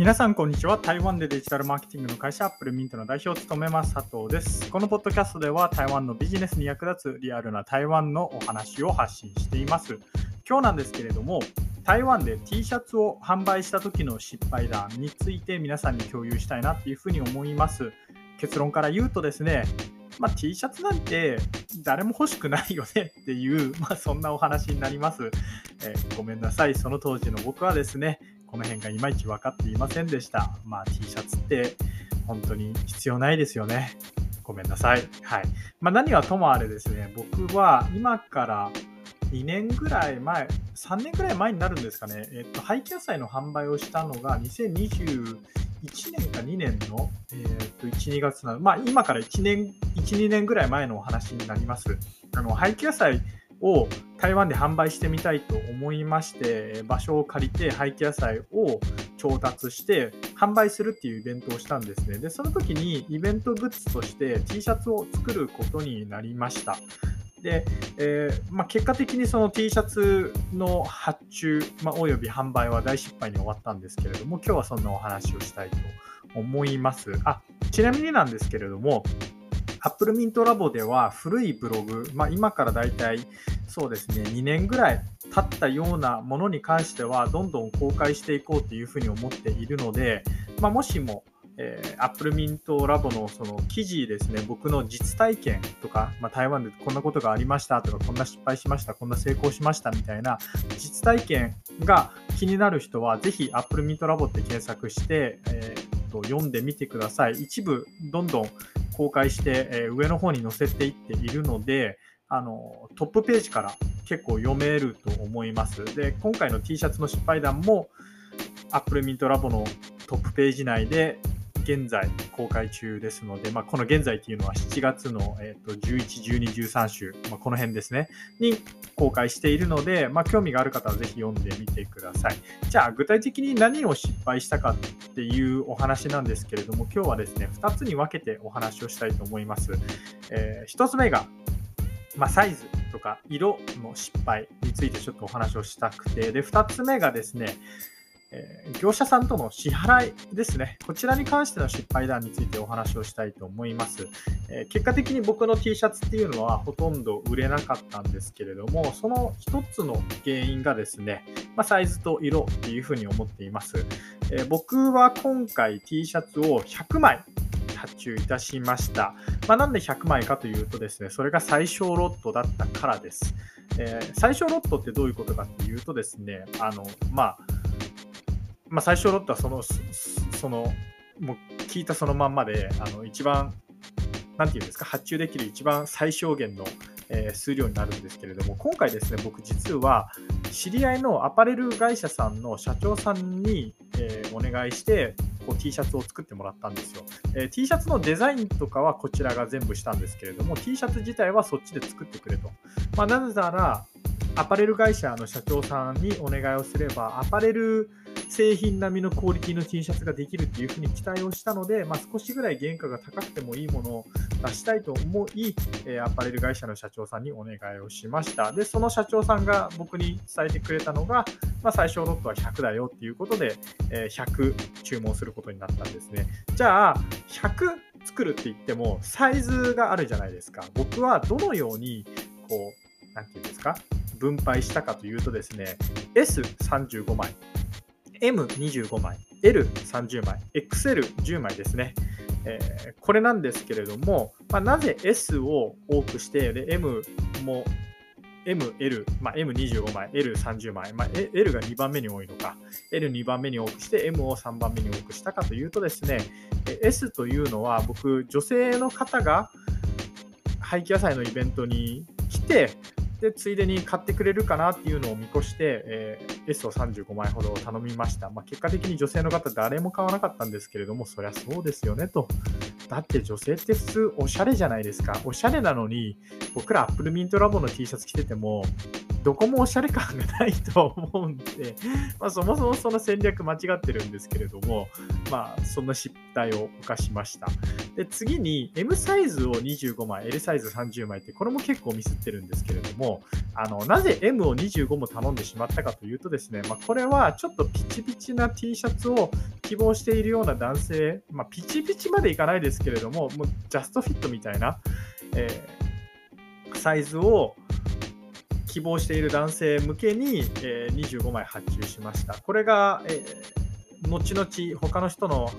皆さん、こんにちは。台湾でデジタルマーケティングの会社、アップルミントの代表を務めます、佐藤です。このポッドキャストでは、台湾のビジネスに役立つリアルな台湾のお話を発信しています。今日なんですけれども、台湾で T シャツを販売した時の失敗談について皆さんに共有したいなっていうふうに思います。結論から言うとですね、まあ、T シャツなんて誰も欲しくないよねっていう、まあ、そんなお話になります、えー、ごめんなさい。その当時の僕はですね、この辺がいまいち分かっていませんでした。まあ、T シャツって本当に必要ないですよね。ごめんなさい。はい。まあ、何はともあれですね、僕は今から2年ぐらい前、3年ぐらい前になるんですかね、えっと、廃棄野菜の販売をしたのが2021年か2年の、え、っと1、2月なの、まあ、今から1年、1、2年ぐらい前のお話になります。あの廃棄野菜を台湾で販売してみたいと思いまして場所を借りて廃棄野菜を調達して販売するっていうイベントをしたんですね。でその時にイベントグッズとして T シャツを作ることになりました。で、えー、まあ、結果的にその T シャツの発注、まあ、および販売は大失敗に終わったんですけれども今日はそんなお話をしたいと思います。あちなみになんですけれどもアップルミントラボでは古いブログ、まあ、今からだいたいそうですね、2年ぐらい経ったようなものに関しては、どんどん公開していこうというふうに思っているので、まあ、もしも、えー、アップルミントラボのその記事ですね、僕の実体験とか、まあ、台湾でこんなことがありましたとか、こんな失敗しました、こんな成功しましたみたいな実体験が気になる人は、ぜひアップルミントラボって検索して、えー、と読んでみてください。一部どんどん公開して、え上の方に載せていっているので、あのトップページから結構読めると思います。で、今回の T シャツの失敗談も Apple Mint Labo のトップページ内で現在公開中ですので、まあ、この現在っていうのは7月の、えー、と11、12、13週、まあ、この辺ですね、に公開しているので、まあ、興味がある方はぜひ読んでみてください。じゃあ、具体的に何を失敗したかっていうお話なんですけれども、今日はですね、2つに分けてお話をしたいと思います。えー、1つ目が、まあ、サイズとか色の失敗についてちょっとお話をしたくて、で、2つ目がですね、えー、業者さんとの支払いですね。こちらに関しての失敗談についてお話をしたいと思います。えー、結果的に僕の T シャツっていうのはほとんど売れなかったんですけれども、その一つの原因がですね、まあ、サイズと色っていうふうに思っています。えー、僕は今回 T シャツを100枚発注いたしました。まあ、なんで100枚かというとですね、それが最小ロットだったからです。え、最小ロットってどういうことかっていうとですね、あの、まあ、まあ、最小ロットはその、その、もう聞いたそのまんまで、あの、一番、なんていうんですか、発注できる一番最小限の、えー、数量になるんですけれども、今回ですね、僕実は、知り合いのアパレル会社さんの社長さんに、えー、お願いして、こう T シャツを作ってもらったんですよ、えー、T シャツのデザインとかはこちらが全部したんですけれども、T シャツ自体はそっちで作ってくれと。まあ、なぜなら、アパレル会社の社長さんにお願いをすれば、アパレル製品並みのクオリティの T シャツができるっていうふうに期待をしたので、まあ、少しぐらい原価が高くてもいいものを出したいと思い、えアパレル会社の社長さんにお願いをしました。で、その社長さんが僕に伝えてくれたのが、まあ、最小ロットは100だよっていうことで、え100注文することになったんですね。じゃあ、100作るって言っても、サイズがあるじゃないですか。僕はどのように、こう、なんていうんですか、分配したかというとですね、S35 枚、M25 枚、L30 枚、XL10 枚ですね。えー、これなんですけれども、まあ、なぜ S を多くして、で M も M、L、まあ、M25 枚、L30 枚、まあ、L が2番目に多いのか、L2 番目に多くして M を3番目に多くしたかというとですね、S というのは僕、女性の方が廃棄野菜のイベントに来て、で、ついでに買ってくれるかなっていうのを見越して、えー、S を35枚ほど頼みました。まあ、結果的に女性の方誰も買わなかったんですけれども、そりゃそうですよねと。だって女性って普通おしゃれじゃないですか。おしゃれなのに、僕らアップルミントラボの T シャツ着てても、どこもおしゃれ感がないと思うんで、まあ、そもそもその戦略間違ってるんですけれども、まあ、そんな失態を犯しました。で次に M サイズを25枚、L サイズ30枚って、これも結構ミスってるんですけれども、あのなぜ M を25も頼んでしまったかというとですね、まあ、これはちょっとピチピチな T シャツを希望しているような男性、まあ、ピチピチまでいかないですけれども、もうジャストフィットみたいな、えー、サイズを希望している男性向けに、えー、25枚発注しました。これが、えー、後々他の人の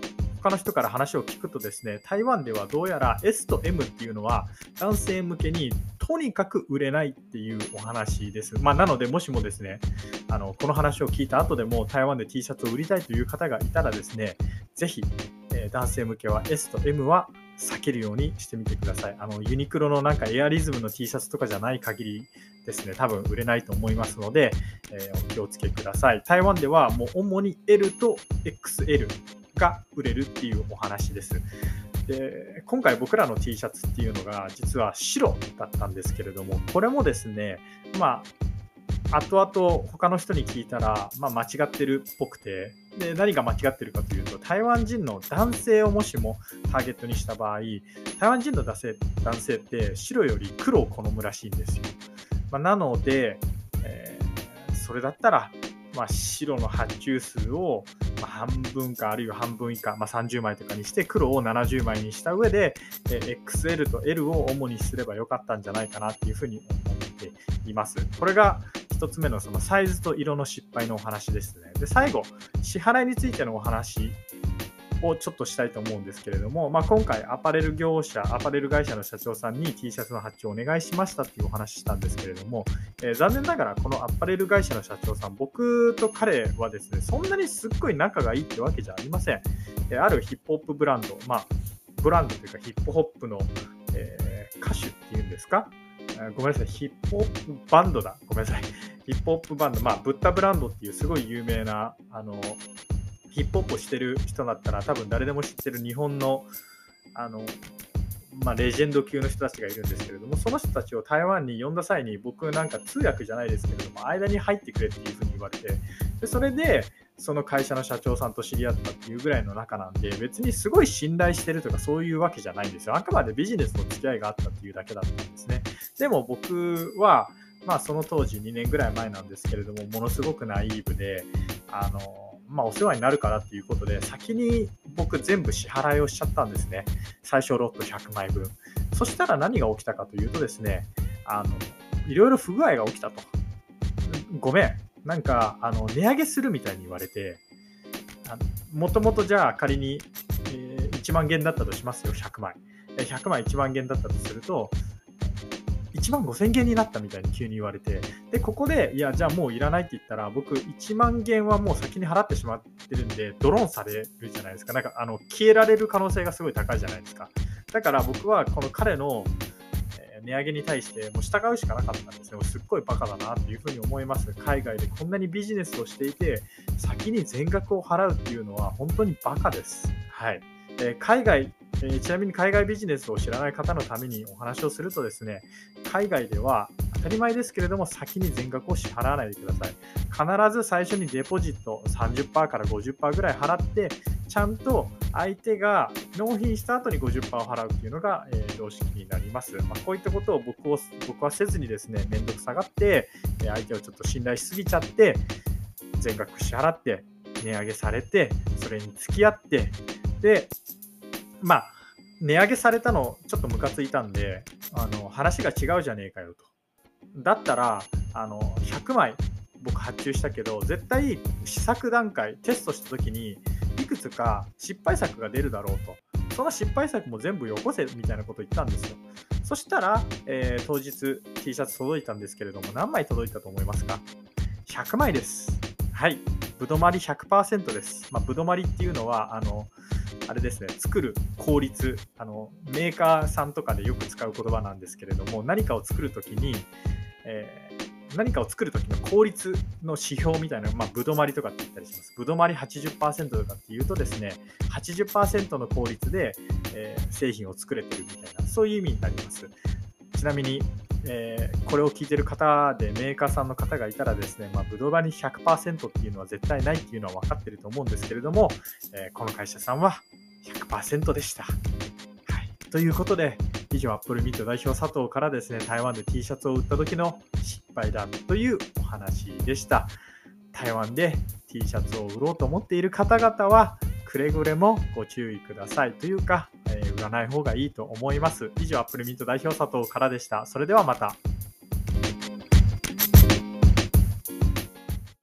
他の人から話を聞くとですね、台湾ではどうやら S と M っていうのは男性向けにとにかく売れないっていうお話です。まあ、なので、もしもですね、あのこの話を聞いた後でも台湾で T シャツを売りたいという方がいたらですね、ぜひ、え、男性向けは S と M は避けるようにしてみてください。あのユニクロのなんかエアリズムの T シャツとかじゃない限りですね、多分売れないと思いますので、えー、お気をつけください。台湾ではもう主に L と XL が売れるっていうお話です。で今回僕らの T シャツっていうのが実は白だったんですけれどもこれもですねまあ後々他の人に聞いたら、まあ、間違ってるっぽくてで何が間違ってるかというと台湾人の男性をもしもターゲットにした場合台湾人の男性男性って白より黒を好むらしいんですよ、まあ、なので、えー、それだったらまあ、白の発注数をま半分かあるいは半分以下、まあ、30枚とかにして黒を70枚にした上で、え XL と L を主にすればよかったんじゃないかなっていうふうに思っています。これが1つ目のそのサイズと色の失敗のお話ですね。で最後、支払いについてのお話をちょっとしたいと思うんですけれども、まあ、今回アパレル業者、アパレル会社の社長さんに T シャツの発注をお願いしましたっていうお話したんですけれども、えー、残念ながらこのアパレル会社の社長さん、僕と彼はですね、そんなにすっごい仲がいいってわけじゃありません。えー、あるヒップホップブランド、まあ、ブランドというかヒップホップの、えー、歌手っていうんですか？ごめんなさい、ヒップホップバンドだ。ごめんなさい。ヒップホップバンド、まあ、ブッダブランドっていうすごい有名な、あの、ヒップホップしてる人だったら多分誰でも知ってる日本のあの、まあ、レジェンド級の人たちがいるんですけれどもその人たちを台湾に呼んだ際に僕なんか通訳じゃないですけれども間に入ってくれっていうふうに言われてでそれでその会社の社長さんと知り合ったっていうぐらいの仲なんで別にすごい信頼してるとかそういうわけじゃないんですよ。あくまでビジネスの付き合いがあったっていうだけだったんですね。でも僕はまあその当時2年ぐらい前なんですけれどもものすごくナイーブであのまあ、お世話になるからっていうことで、先に僕全部支払いをしちゃったんですね。最初ロット100枚分。そしたら何が起きたかというとですね、あの、いろいろ不具合が起きたと。ごめん。なんか、あの、値上げするみたいに言われて、もともとじゃあ仮に、えー、1万元だったとしますよ、100枚。100枚1万元だったとすると、1万5000元になったみたいに急に言われて、で、ここで、いや、じゃあもういらないって言ったら、僕、1万元はもう先に払ってしまってるんで、ドローンされるじゃないですか。なんか、あの、消えられる可能性がすごい高いじゃないですか。だから僕は、この彼の、値上げに対してもう従うしかなかったんですね。すっごいバカだなっていうふうに思います。海外でこんなにビジネスをしていて、先に全額を払うっていうのは本当にバカです。はい。え海外えー、ちなみに海外ビジネスを知らない方のためにお話をするとですね、海外では当たり前ですけれども、先に全額を支払わないでください。必ず最初にデポジット30%から50%ぐらい払って、ちゃんと相手が納品した後に50%を払うっていうのが、えー、常識になります。まあ、こういったことを僕を僕はせずにですね、めんどくさがって、相手をちょっと信頼しすぎちゃって、全額支払って、値上げされて、それに付き合って、で、まあ、値上げされたの、ちょっとムカついたんで、あの話が違うじゃねえかよと。だったら、あの100枚僕発注したけど、絶対試作段階、テストした時に、いくつか失敗作が出るだろうと。その失敗作も全部よこせみたいなこと言ったんですよ。そしたら、えー、当日 T シャツ届いたんですけれども、何枚届いたと思いますか ?100 枚です。はい。ぶどまり100%です。まあ、ぶどまりっていうのは、あの、あれですね、作る効率あの、メーカーさんとかでよく使う言葉なんですけれども、何かを作るときに、えー、何かを作るときの効率の指標みたいな、まあ、ぶどまりとかって言ったりします。ぶどまり80%とかっていうとですね、80%の効率で、えー、製品を作れてるみたいな、そういう意味になります。ちなみに、えー、これを聞いてる方でメーカーさんの方がいたらですね、まあ、ブドウバに100%っていうのは絶対ないっていうのは分かってると思うんですけれども、えー、この会社さんは100%でした。はいということで、以上、アップルミント代表佐藤からですね、台湾で T シャツを売った時の失敗談というお話でした。台湾で T シャツを売ろうと思っている方々は、くれぐれもご注意くださいというか、えー、売らない方がいいと思います。以上、アップルミント代表佐藤からでした。それではまた。